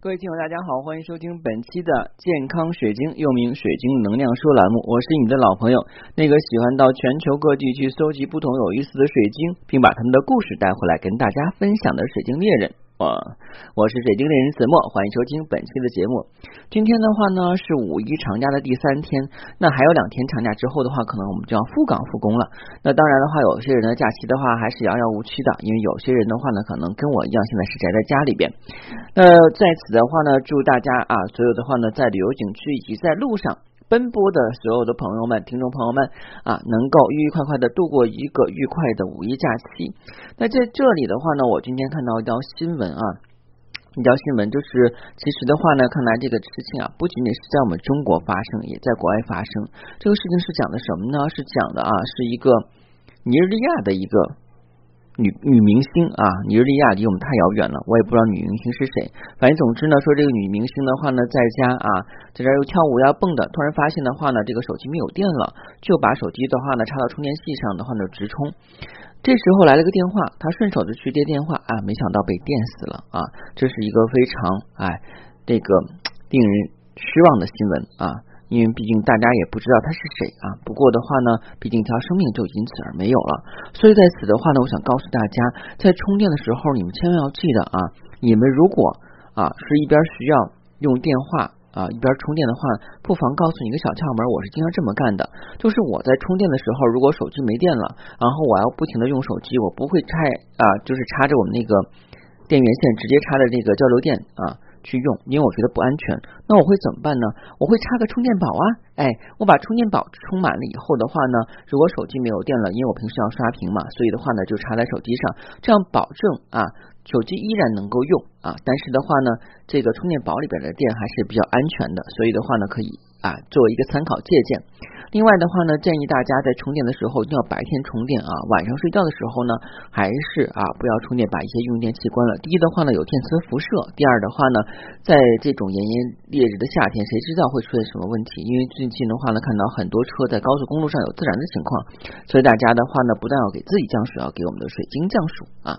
各位听友，大家好，欢迎收听本期的健康水晶，又名水晶能量说栏目。我是你的老朋友，那个喜欢到全球各地去搜集不同有意思的水晶，并把他们的故事带回来跟大家分享的水晶猎人。我我是水晶猎人子墨，欢迎收听本期的节目。今天的话呢是五一长假的第三天，那还有两天长假之后的话，可能我们就要复岗复工了。那当然的话，有些人的假期的话还是遥遥无期的，因为有些人的话呢，可能跟我一样，现在是宅在家里边。那在此的话呢，祝大家啊，所有的话呢，在旅游景区以及在路上。奔波的所有的朋友们、听众朋友们啊，能够愉愉快快的度过一个愉快的五一假期。那在这里的话呢，我今天看到一条新闻啊，一条新闻就是，其实的话呢，看来这个事情啊，不仅仅是在我们中国发生，也在国外发生。这个事情是讲的什么呢？是讲的啊，是一个尼日利亚的一个。女女明星啊，尼日利亚离我们太遥远了，我也不知道女明星是谁。反正总之呢，说这个女明星的话呢，在家啊，在这又跳舞呀蹦的，突然发现的话呢，这个手机没有电了，就把手机的话呢插到充电器上的话呢直充。这时候来了个电话，她顺手就去接电话啊，没想到被电死了啊！这是一个非常哎这个令人失望的新闻啊。因为毕竟大家也不知道他是谁啊。不过的话呢，毕竟条生命就因此而没有了。所以在此的话呢，我想告诉大家，在充电的时候，你们千万要记得啊，你们如果啊是一边需要用电话啊一边充电的话，不妨告诉你一个小窍门，我是经常这么干的，就是我在充电的时候，如果手机没电了，然后我要不停的用手机，我不会拆啊，就是插着我们那个电源线直接插的这个交流电啊。去用，因为我觉得不安全。那我会怎么办呢？我会插个充电宝啊，哎，我把充电宝充满了以后的话呢，如果手机没有电了，因为我平时要刷屏嘛，所以的话呢，就插在手机上，这样保证啊，手机依然能够用啊。但是的话呢，这个充电宝里边的电还是比较安全的，所以的话呢，可以啊作为一个参考借鉴。另外的话呢，建议大家在充电的时候一定要白天充电啊，晚上睡觉的时候呢，还是啊不要充电，把一些用电器关了。第一的话呢，有电磁辐射；第二的话呢，在这种炎炎烈日的夏天，谁知道会出现什么问题？因为最近的话呢，看到很多车在高速公路上有自燃的情况，所以大家的话呢，不但要给自己降暑，要给我们的水晶降暑啊。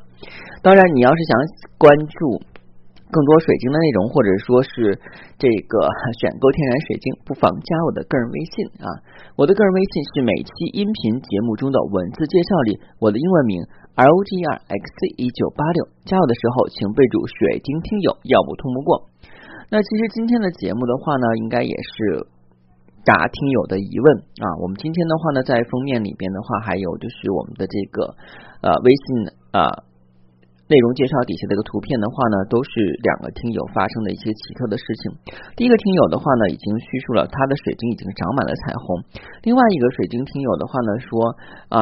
当然，你要是想关注。更多水晶的内容，或者说是这个 选购天然水晶，不妨加我的个人微信啊。我的个人微信是每期音频节目中的文字介绍里我的英文名 R O G R X C 一九八六。加我的时候，请备注水晶听友，要不通不过。那其实今天的节目的话呢，应该也是答听友的疑问啊。我们今天的话呢，在封面里边的话，还有就是我们的这个呃微信啊。内容介绍底下的一个图片的话呢，都是两个听友发生的一些奇特的事情。第一个听友的话呢，已经叙述了他的水晶已经长满了彩虹。另外一个水晶听友的话呢，说啊。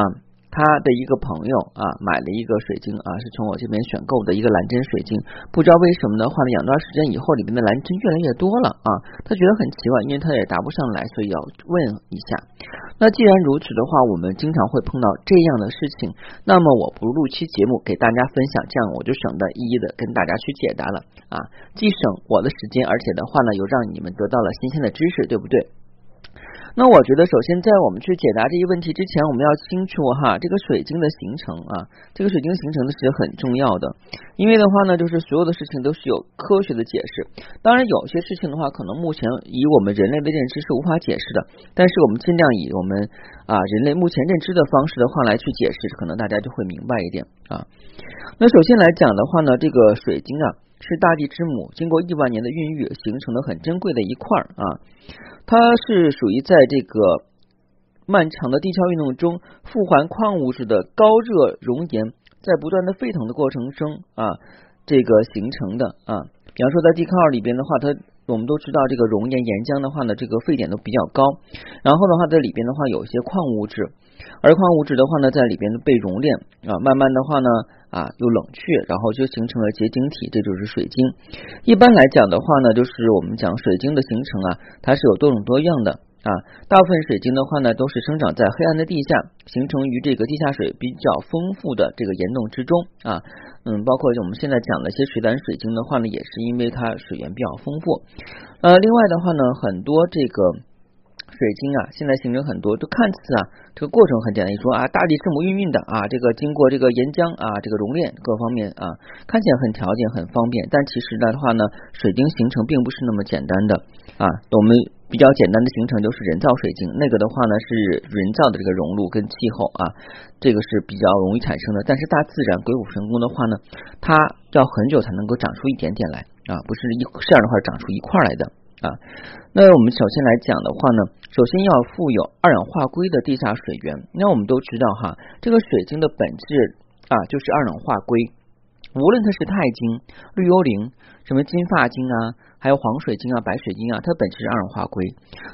他的一个朋友啊，买了一个水晶啊，是从我这边选购的一个蓝针水晶。不知道为什么的话呢，养段时间以后，里面的蓝针越来越多了啊。他觉得很奇怪，因为他也答不上来，所以要问一下。那既然如此的话，我们经常会碰到这样的事情，那么我不录期节目给大家分享，这样我就省得一一的跟大家去解答了啊，既省我的时间，而且的话呢，又让你们得到了新鲜的知识，对不对？那我觉得，首先在我们去解答这一问题之前，我们要清楚哈，这个水晶的形成啊，这个水晶形成的是很重要的。因为的话呢，就是所有的事情都是有科学的解释。当然，有些事情的话，可能目前以我们人类的认知是无法解释的。但是，我们尽量以我们啊人类目前认知的方式的话来去解释，可能大家就会明白一点啊。那首先来讲的话呢，这个水晶啊。是大地之母，经过亿万年的孕育形成的很珍贵的一块啊，它是属于在这个漫长的地壳运动中，富含矿物质的高热熔岩在不断的沸腾的过程中啊，这个形成的啊。比方说在地壳里边的话，它我们都知道这个熔岩岩浆的话呢，这个沸点都比较高，然后的话在里边的话有一些矿物质，而矿物质的话呢在里边被熔炼啊，慢慢的话呢。啊，又冷却，然后就形成了结晶体，这就是水晶。一般来讲的话呢，就是我们讲水晶的形成啊，它是有多种多样的啊。大部分水晶的话呢，都是生长在黑暗的地下，形成于这个地下水比较丰富的这个岩洞之中啊。嗯，包括我们现在讲的一些水胆水晶的话呢，也是因为它水源比较丰富。呃，另外的话呢，很多这个。水晶啊，现在形成很多，都看似啊，这个过程很简单。你说啊，大地是母运运的啊，这个经过这个岩浆啊，这个熔炼各方面啊，看起来很条件很方便。但其实的话呢，水晶形成并不是那么简单的啊。我们比较简单的形成就是人造水晶，那个的话呢是人造的这个熔炉跟气候啊，这个是比较容易产生的。但是大自然鬼斧神工的话呢，它要很久才能够长出一点点来啊，不是一这样的话长出一块来的。啊，那我们首先来讲的话呢，首先要富有二氧化硅的地下水源。那我们都知道哈，这个水晶的本质啊就是二氧化硅，无论它是钛晶、绿幽灵、什么金发晶啊，还有黄水晶啊、白水晶啊，它本质是二氧化硅。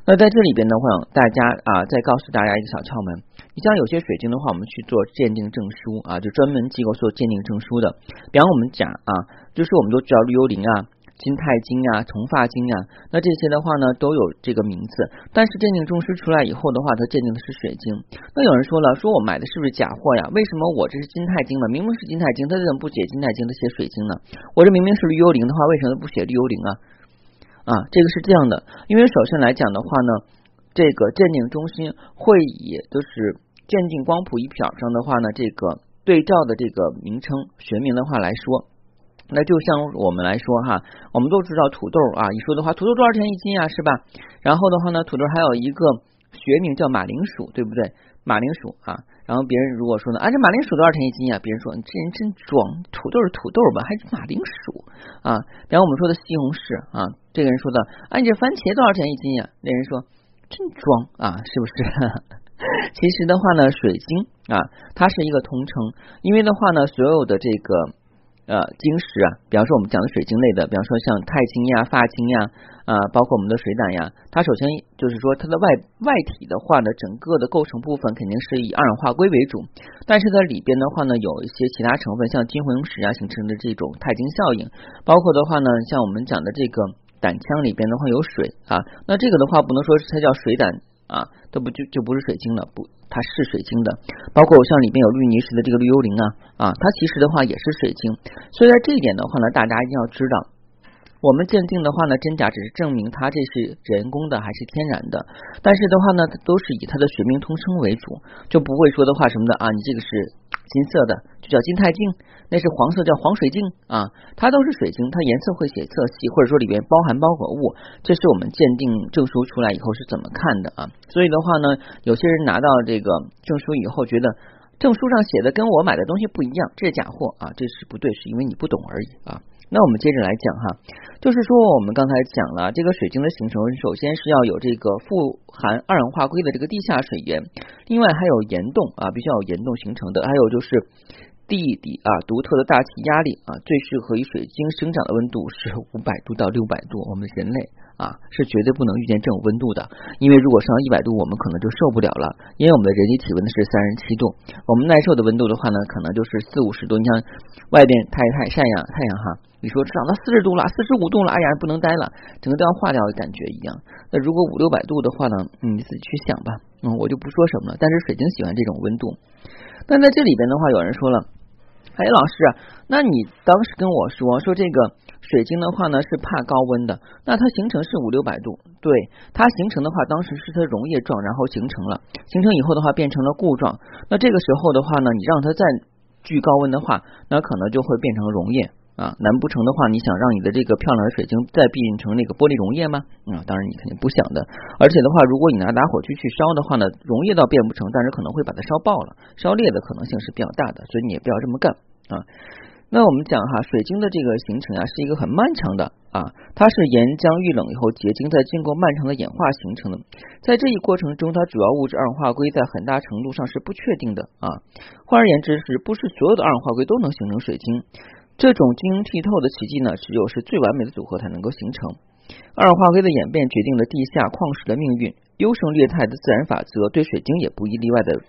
那在这里边的话，大家啊再告诉大家一个小窍门，你像有些水晶的话，我们去做鉴定证书啊，就专门机构做鉴定证书的，比方我们讲啊，就是我们都知道绿幽灵啊。金钛金啊，铜发金啊，那这些的话呢，都有这个名字。但是鉴定中师出来以后的话，他鉴定的是水晶。那有人说了，说我买的是不是假货呀？为什么我这是金钛金呢？明明是金钛金，他怎么不写金钛金，他写水晶呢？我这明明是绿幽灵的话，为什么不写绿幽灵啊？啊，这个是这样的，因为首先来讲的话呢，这个鉴定中心会以就是鉴定光谱仪表上的话呢，这个对照的这个名称学名的话来说。那就像我们来说哈，我们都知道土豆啊，一说的话，土豆多少钱一斤啊，是吧？然后的话呢，土豆还有一个学名叫马铃薯，对不对？马铃薯啊，然后别人如果说呢，啊，这马铃薯多少钱一斤啊？别人说你这人真装，土豆是土豆吧，还是马铃薯啊？然后我们说的西红柿啊，这个人说的，啊，你这番茄多少钱一斤呀？那人说真装啊，是不是？其实的话呢，水晶啊，它是一个同称，因为的话呢，所有的这个。呃，晶石啊，比方说我们讲的水晶类的，比方说像钛金呀、发晶呀，啊，包括我们的水胆呀，它首先就是说它的外外体的话呢，整个的构成部分肯定是以二氧化硅为主，但是在里边的话呢，有一些其他成分，像金红石啊形成的这种钛金效应，包括的话呢，像我们讲的这个胆腔里边的话有水啊，那这个的话不能说是它叫水胆。啊，这不就就不是水晶了？不，它是水晶的。包括像里面有绿泥石的这个绿幽灵啊，啊，它其实的话也是水晶。所以在这一点的话呢，大家一定要知道。我们鉴定的话呢，真假只是证明它这是人工的还是天然的，但是的话呢，都是以它的学名通称为主，就不会说的话什么的啊，你这个是金色的就叫金钛镜，那是黄色叫黄水晶啊，它都是水晶，它颜色会写色系，或者说里边包含包裹物，这是我们鉴定证书出来以后是怎么看的啊？所以的话呢，有些人拿到这个证书以后，觉得证书上写的跟我买的东西不一样，这是假货啊，这是不对，是因为你不懂而已啊。那我们接着来讲哈，就是说我们刚才讲了这个水晶的形成，首先是要有这个富含二氧化硅的这个地下水源，另外还有岩洞啊，必须要有岩洞形成的，还有就是地底啊独特的大气压力啊，最适合于水晶生长的温度是五百度到六百度，我们人类。啊，是绝对不能遇见这种温度的，因为如果上到一百度，我们可能就受不了了。因为我们的人体体温呢是三十七度，我们耐受的温度的话呢，可能就是四五十度。你像外边太太晒阳太阳哈，你说涨到四十度了，四十五度了，哎呀，不能待了，整个都要化掉的感觉一样。那如果五六百度的话呢，你自己去想吧，嗯，我就不说什么了。但是水晶喜欢这种温度。但在这里边的话，有人说了，哎，老师，那你当时跟我说说这个。水晶的话呢是怕高温的，那它形成是五六百度，对它形成的话，当时是它溶液状，然后形成了，形成以后的话变成了固状，那这个时候的话呢，你让它再聚高温的话，那可能就会变成溶液。啊，难不成的话，你想让你的这个漂亮的水晶再变成那个玻璃溶液吗？啊，当然你肯定不想的，而且的话，如果你拿打火机去烧的话呢，溶液倒变不成，但是可能会把它烧爆了，烧裂的可能性是比较大的，所以你也不要这么干啊。那我们讲哈，水晶的这个形成啊，是一个很漫长的啊，它是岩浆遇冷以后结晶，再经过漫长的演化形成的。在这一过程中，它主要物质二氧化硅在很大程度上是不确定的啊。换而言之，是不是所有的二氧化硅都能形成水晶？这种晶莹剔透的奇迹呢，只有是最完美的组合才能够形成。二氧化硅的演变决定了地下矿石的命运，优胜劣汰的自然法则对水晶也不一例外的。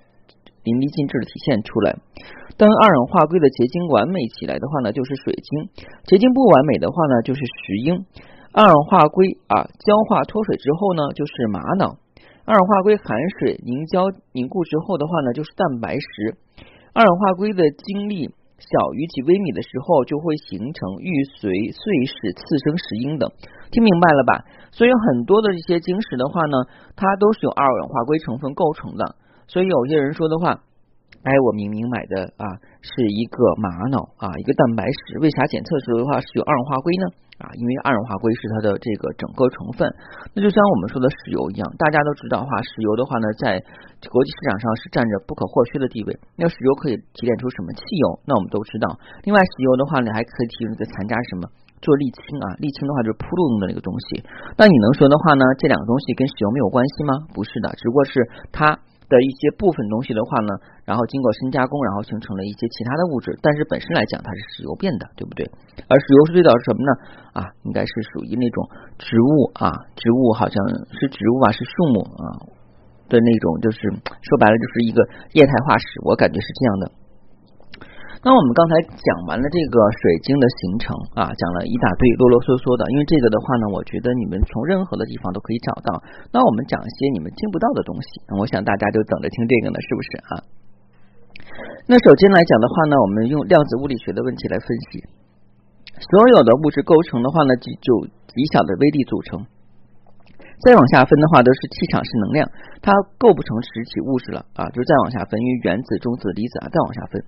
淋漓尽致的体现出来。当二氧化硅的结晶完美起来的话呢，就是水晶；结晶不完美的话呢，就是石英。二氧化硅啊，焦化脱水之后呢，就是玛瑙。二氧化硅含水凝胶凝固之后的话呢，就是蛋白石。二氧化硅的晶粒小于几微米的时候，就会形成玉髓碎石、次生石英等。听明白了吧？所以很多的这些晶石的话呢，它都是由二氧化硅成分构成的。所以有些人说的话。哎，我明明买的啊是一个玛瑙啊，一个蛋白石，为啥检测时候的话是有二氧化硅呢？啊，因为二氧化硅是它的这个整个成分。那就像我们说的石油一样，大家都知道话，石油的话呢，在国际市场上是占着不可或缺的地位。那石油可以提炼出什么汽油？那我们都知道。另外，石油的话呢，还可以提炼个残渣什么？做沥青啊，沥青的话就是铺路用的那个东西。那你能说的话呢？这两个东西跟石油没有关系吗？不是的，只不过是它。的一些部分东西的话呢，然后经过深加工，然后形成了一些其他的物质，但是本身来讲它是石油变的，对不对？而石油是最早是什么呢？啊，应该是属于那种植物啊，植物好像是植物啊，是树木啊的那种，就是说白了就是一个液态化石，我感觉是这样的。那我们刚才讲完了这个水晶的形成啊，讲了一大堆啰啰嗦嗦的，因为这个的话呢，我觉得你们从任何的地方都可以找到。那我们讲一些你们听不到的东西，我想大家就等着听这个呢，是不是啊？那首先来讲的话呢，我们用量子物理学的问题来分析，所有的物质构成的话呢，就就极小的微粒组成，再往下分的话都是气场是能量，它构不成实体物质了啊，就再往下分，因为原子、中子、离子啊，再往下分。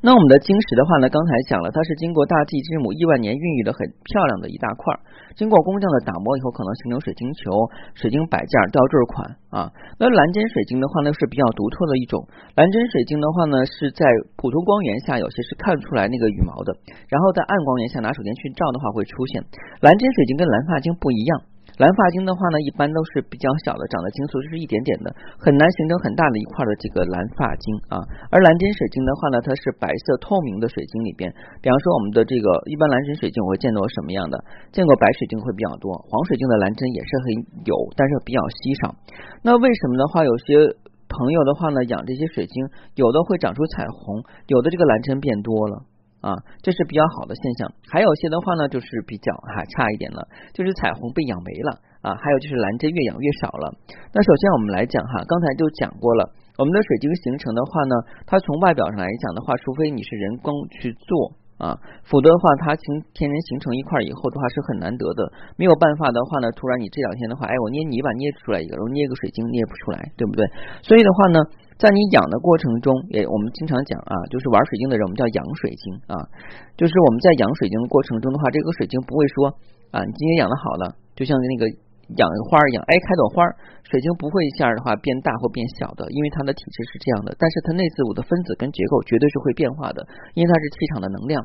那我们的晶石的话呢，刚才讲了，它是经过大地之母亿万年孕育的很漂亮的一大块，经过工匠的打磨以后，可能形成水晶球、水晶摆件、吊坠款啊。那蓝针水晶的话呢，是比较独特的一种。蓝针水晶的话呢，是在普通光源下有些是看不出来那个羽毛的，然后在暗光源下拿手电去照的话会出现。蓝针水晶跟蓝发晶不一样。蓝发晶的话呢，一般都是比较小的，长得晶簇就是一点点的，很难形成很大的一块的这个蓝发晶啊。而蓝针水晶的话呢，它是白色透明的水晶里边，比方说我们的这个一般蓝针水晶，我会见到什么样的？见过白水晶会比较多，黄水晶的蓝针也是很有，但是比较稀少。那为什么的话，有些朋友的话呢，养这些水晶，有的会长出彩虹，有的这个蓝针变多了。啊，这是比较好的现象。还有些的话呢，就是比较哈差一点了，就是彩虹被养没了啊。还有就是蓝针越养越少了。那首先我们来讲哈，刚才就讲过了，我们的水晶形成的话呢，它从外表上来讲的话，除非你是人工去做啊，否则的话，它形天然形成一块以后的话是很难得的。没有办法的话呢，突然你这两天的话，哎，我捏泥巴捏出来一个，然后捏个水晶捏不出来，对不对？所以的话呢。在你养的过程中，也我们经常讲啊，就是玩水晶的人，我们叫养水晶啊，就是我们在养水晶的过程中的话，这个水晶不会说啊，你今天养的好了，就像那个。养花儿一样，哎，开朵花，水晶不会一下的话变大或变小的，因为它的体质是这样的。但是它内自我的分子跟结构绝对是会变化的，因为它是气场的能量。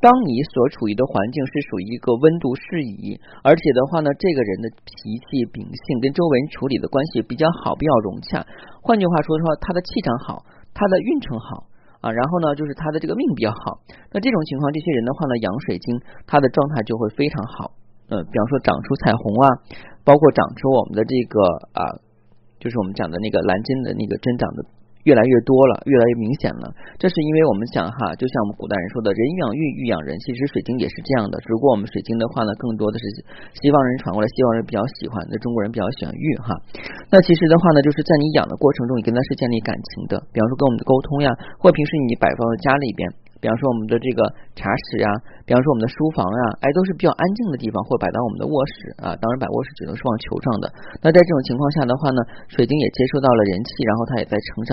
当你所处于的环境是属于一个温度适宜，而且的话呢，这个人的脾气秉性跟周围人处理的关系比较好，比较融洽。换句话说的话，他的气场好，他的运程好啊，然后呢，就是他的这个命比较好。那这种情况，这些人的话呢，养水晶，他的状态就会非常好。嗯，比方说长出彩虹啊，包括长出我们的这个啊，就是我们讲的那个蓝针的那个针长的越来越多了，越来越明显了。这是因为我们讲哈，就像我们古代人说的“人养玉，玉养人”，其实水晶也是这样的。只不过我们水晶的话呢，更多的是西方人传过来，西方人比较喜欢，那中国人比较喜欢玉哈。那其实的话呢，就是在你养的过程中，你跟他是建立感情的。比方说跟我们的沟通呀，或平时你摆放在家里边。比方说我们的这个茶室呀，比方说我们的书房呀，哎，都是比较安静的地方，或摆到我们的卧室啊。当然，摆卧室只能是往球上的。那在这种情况下的话呢，水晶也接收到了人气，然后它也在成长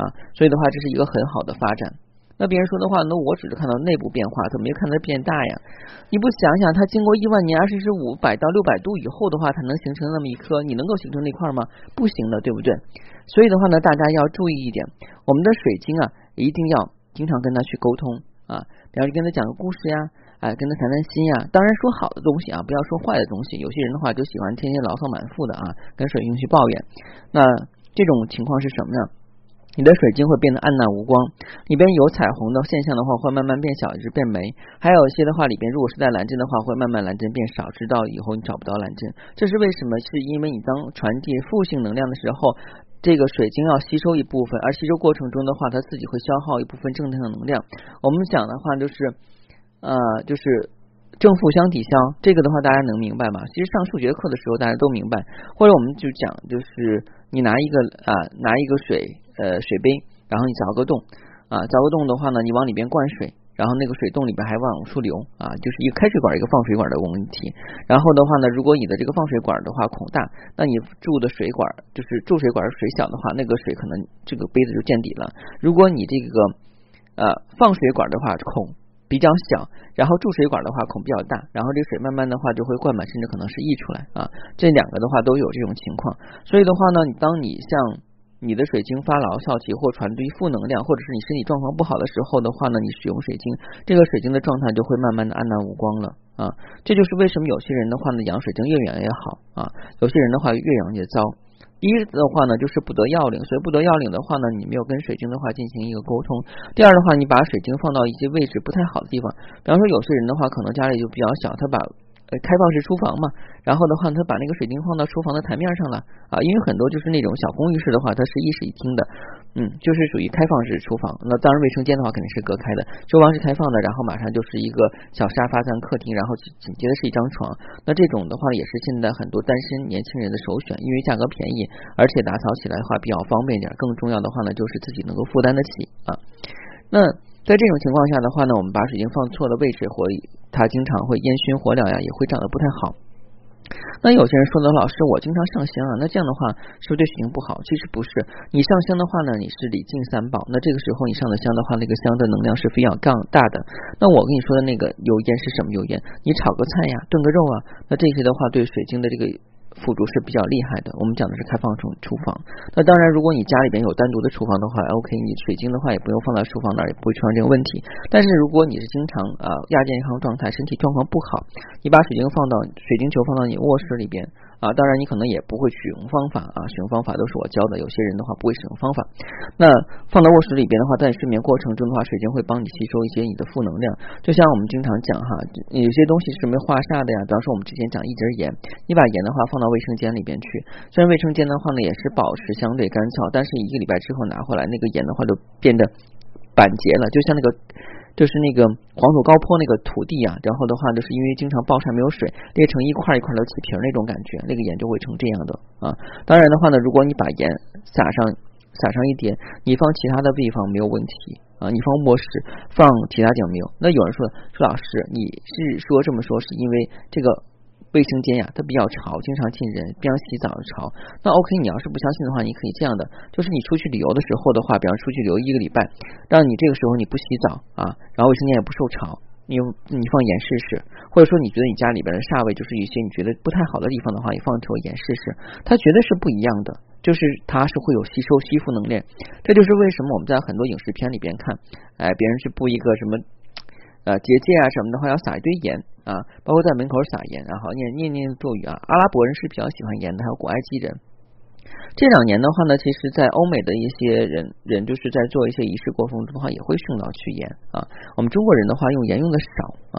啊。所以的话，这是一个很好的发展。那别人说的话，那我只是看到内部变化，怎么没看它变大呀？你不想想，它经过一万年二十五百到六百度以后的话，它能形成那么一颗，你能够形成那块吗？不行的，对不对？所以的话呢，大家要注意一点，我们的水晶啊，一定要。经常跟他去沟通啊，比方说跟他讲个故事呀，哎，跟他谈谈心呀。当然说好的东西啊，不要说坏的东西。有些人的话就喜欢天天牢骚满腹的啊，跟水晶去抱怨。那这种情况是什么呢？你的水晶会变得暗淡无光，里边有彩虹的现象的话，会慢慢变小，一直变没。还有一些的话，里边如果是带蓝针的话，会慢慢蓝针变少，直到以后你找不到蓝针。这是为什么？是因为你当传递负性能量的时候。这个水晶要吸收一部分，而吸收过程中的话，它自己会消耗一部分正能量能量。我们讲的话就是，呃，就是正负相抵消。这个的话大家能明白吗？其实上数学课的时候大家都明白。或者我们就讲，就是你拿一个啊，拿一个水呃水杯，然后你凿个洞啊，凿个洞的话呢，你往里边灌水，然后那个水洞里边还往出流啊，就是一个开水管一个放水管的问题。然后的话呢，如果你的这个放水管的话孔大，那你注的水管就是注水管水小的话，那个水可能这个杯子就见底了。如果你这个呃放水管的话孔。比较小，然后注水管的话孔比较大，然后这个水慢慢的话就会灌满，甚至可能是溢出来啊。这两个的话都有这种情况，所以的话呢，当你像你的水晶发牢骚气或传递负能量，或者是你身体状况不好的时候的话呢，你使用水晶，这个水晶的状态就会慢慢的黯淡无光了啊。这就是为什么有些人的话呢，养水晶越养越好啊，有些人的话越养越糟。第一的话呢，就是不得要领，所以不得要领的话呢，你没有跟水晶的话进行一个沟通。第二的话，你把水晶放到一些位置不太好的地方，比方说有些人的话，可能家里就比较小，他把。呃，开放式厨房嘛，然后的话，他把那个水晶放到厨房的台面上了啊，因为很多就是那种小公寓式的话，它是一室一厅的，嗯，就是属于开放式厨房。那当然，卫生间的话肯定是隔开的，厨房是开放的，然后马上就是一个小沙发在客厅，然后紧接着是一张床。那这种的话也是现在很多单身年轻人的首选，因为价格便宜，而且打扫起来的话比较方便点。更重要的话呢，就是自己能够负担得起啊。那。在这种情况下的话呢，我们把水晶放错了位置，或它经常会烟熏火燎呀，也会长得不太好。那有些人说呢，老师，我经常上香啊，那这样的话是不是对水晶不好？其实不是，你上香的话呢，你是礼敬三宝，那这个时候你上的香的话，那个香的能量是非常杠大的。那我跟你说的那个油烟是什么油烟？你炒个菜呀，炖个肉啊，那这些的话对水晶的这个。辅助是比较厉害的，我们讲的是开放厨厨房。那当然，如果你家里边有单独的厨房的话，OK，你水晶的话也不用放在厨房那儿，也不会出现这个问题。但是如果你是经常啊亚健康状态，身体状况不好，你把水晶放到水晶球放到你卧室里边。啊，当然你可能也不会使用方法啊，使用方法都是我教的。有些人的话不会使用方法，那放到卧室里边的话，在睡眠过程中的话，水晶会帮你吸收一些你的负能量。就像我们经常讲哈，有些东西是没化煞的呀。比方说我们之前讲一节盐，你把盐的话放到卫生间里边去，虽然卫生间的话呢也是保持相对干燥，但是一个礼拜之后拿回来，那个盐的话就变得板结了，就像那个。就是那个黄土高坡那个土地啊，然后的话就是因为经常暴晒没有水，裂成一块一块的起皮那种感觉，那个盐就会成这样的啊。当然的话呢，如果你把盐撒上撒上一点，你放其他的地方没有问题啊。你放卧室放其他地方没有。那有人说说老师，你是说这么说是因为这个？卫生间呀，它比较潮，经常进人，边上洗澡的潮。那 OK，你要是不相信的话，你可以这样的，就是你出去旅游的时候的话，比方出去旅游一个礼拜，让你这个时候你不洗澡啊，然后卫生间也不受潮，你你放盐试试，或者说你觉得你家里边的煞位就是一些你觉得不太好的地方的话，你放坨盐试试，它绝对是不一样的，就是它是会有吸收吸附能量。这就是为什么我们在很多影视片里边看，哎，别人去布一个什么。呃，结界啊什么的话，要撒一堆盐啊，包括在门口撒盐，然后念念念咒语啊。阿拉伯人是比较喜欢盐的，还有古埃及人。这两年的话呢，其实，在欧美的一些人人就是在做一些仪式过程中的话，也会用到去盐啊。我们中国人的话，用盐用的少啊，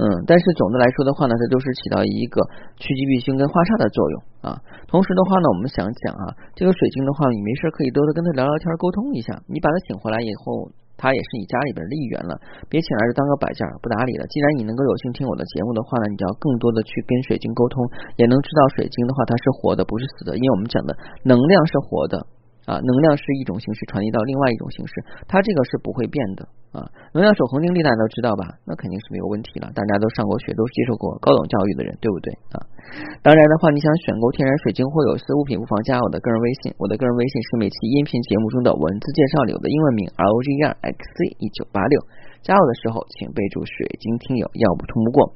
嗯，但是总的来说的话呢，它都是起到一个趋吉避凶跟化煞的作用啊。同时的话呢，我们想讲啊，这个水晶的话，你没事可以多多跟他聊聊天，沟通一下。你把他请回来以后。他也是你家里边的一员了，别请来就当个摆件不打理了。既然你能够有幸听我的节目的话呢，你就要更多的去跟水晶沟通，也能知道水晶的话它是活的，不是死的。因为我们讲的能量是活的。啊，能量是一种形式传递到另外一种形式，它这个是不会变的啊。能量守恒定律大家都知道吧？那肯定是没有问题了。大家都上过学，都是接受过高等教育的人，对不对啊？当然的话，你想选购天然水晶或有色物品，不妨加我的个人微信。我的个人微信是每期音频节目中的文字介绍里的英文名 R O G E R X C 一九八六。加我的时候，请备注“水晶听友”，要不通不过。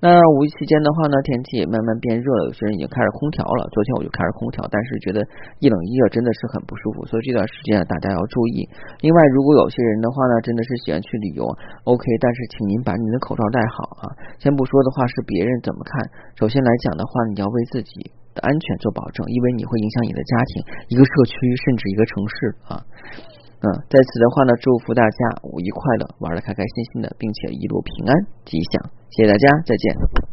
那五一期间的话呢，天气也慢慢变热了，有些人已经开始空调了。昨天我就开始空调，但是觉得一冷一热真的是很不舒服，所以这段时间啊，大家要注意。另外，如果有些人的话呢，真的是喜欢去旅游，OK，但是请您把您的口罩戴好啊。先不说的话是别人怎么看，首先来讲的话，你要为自己的安全做保证，因为你会影响你的家庭、一个社区甚至一个城市啊。嗯，在此的话呢，祝福大家五一快乐，玩的开开心心的，并且一路平安吉祥。谢谢大家，再见。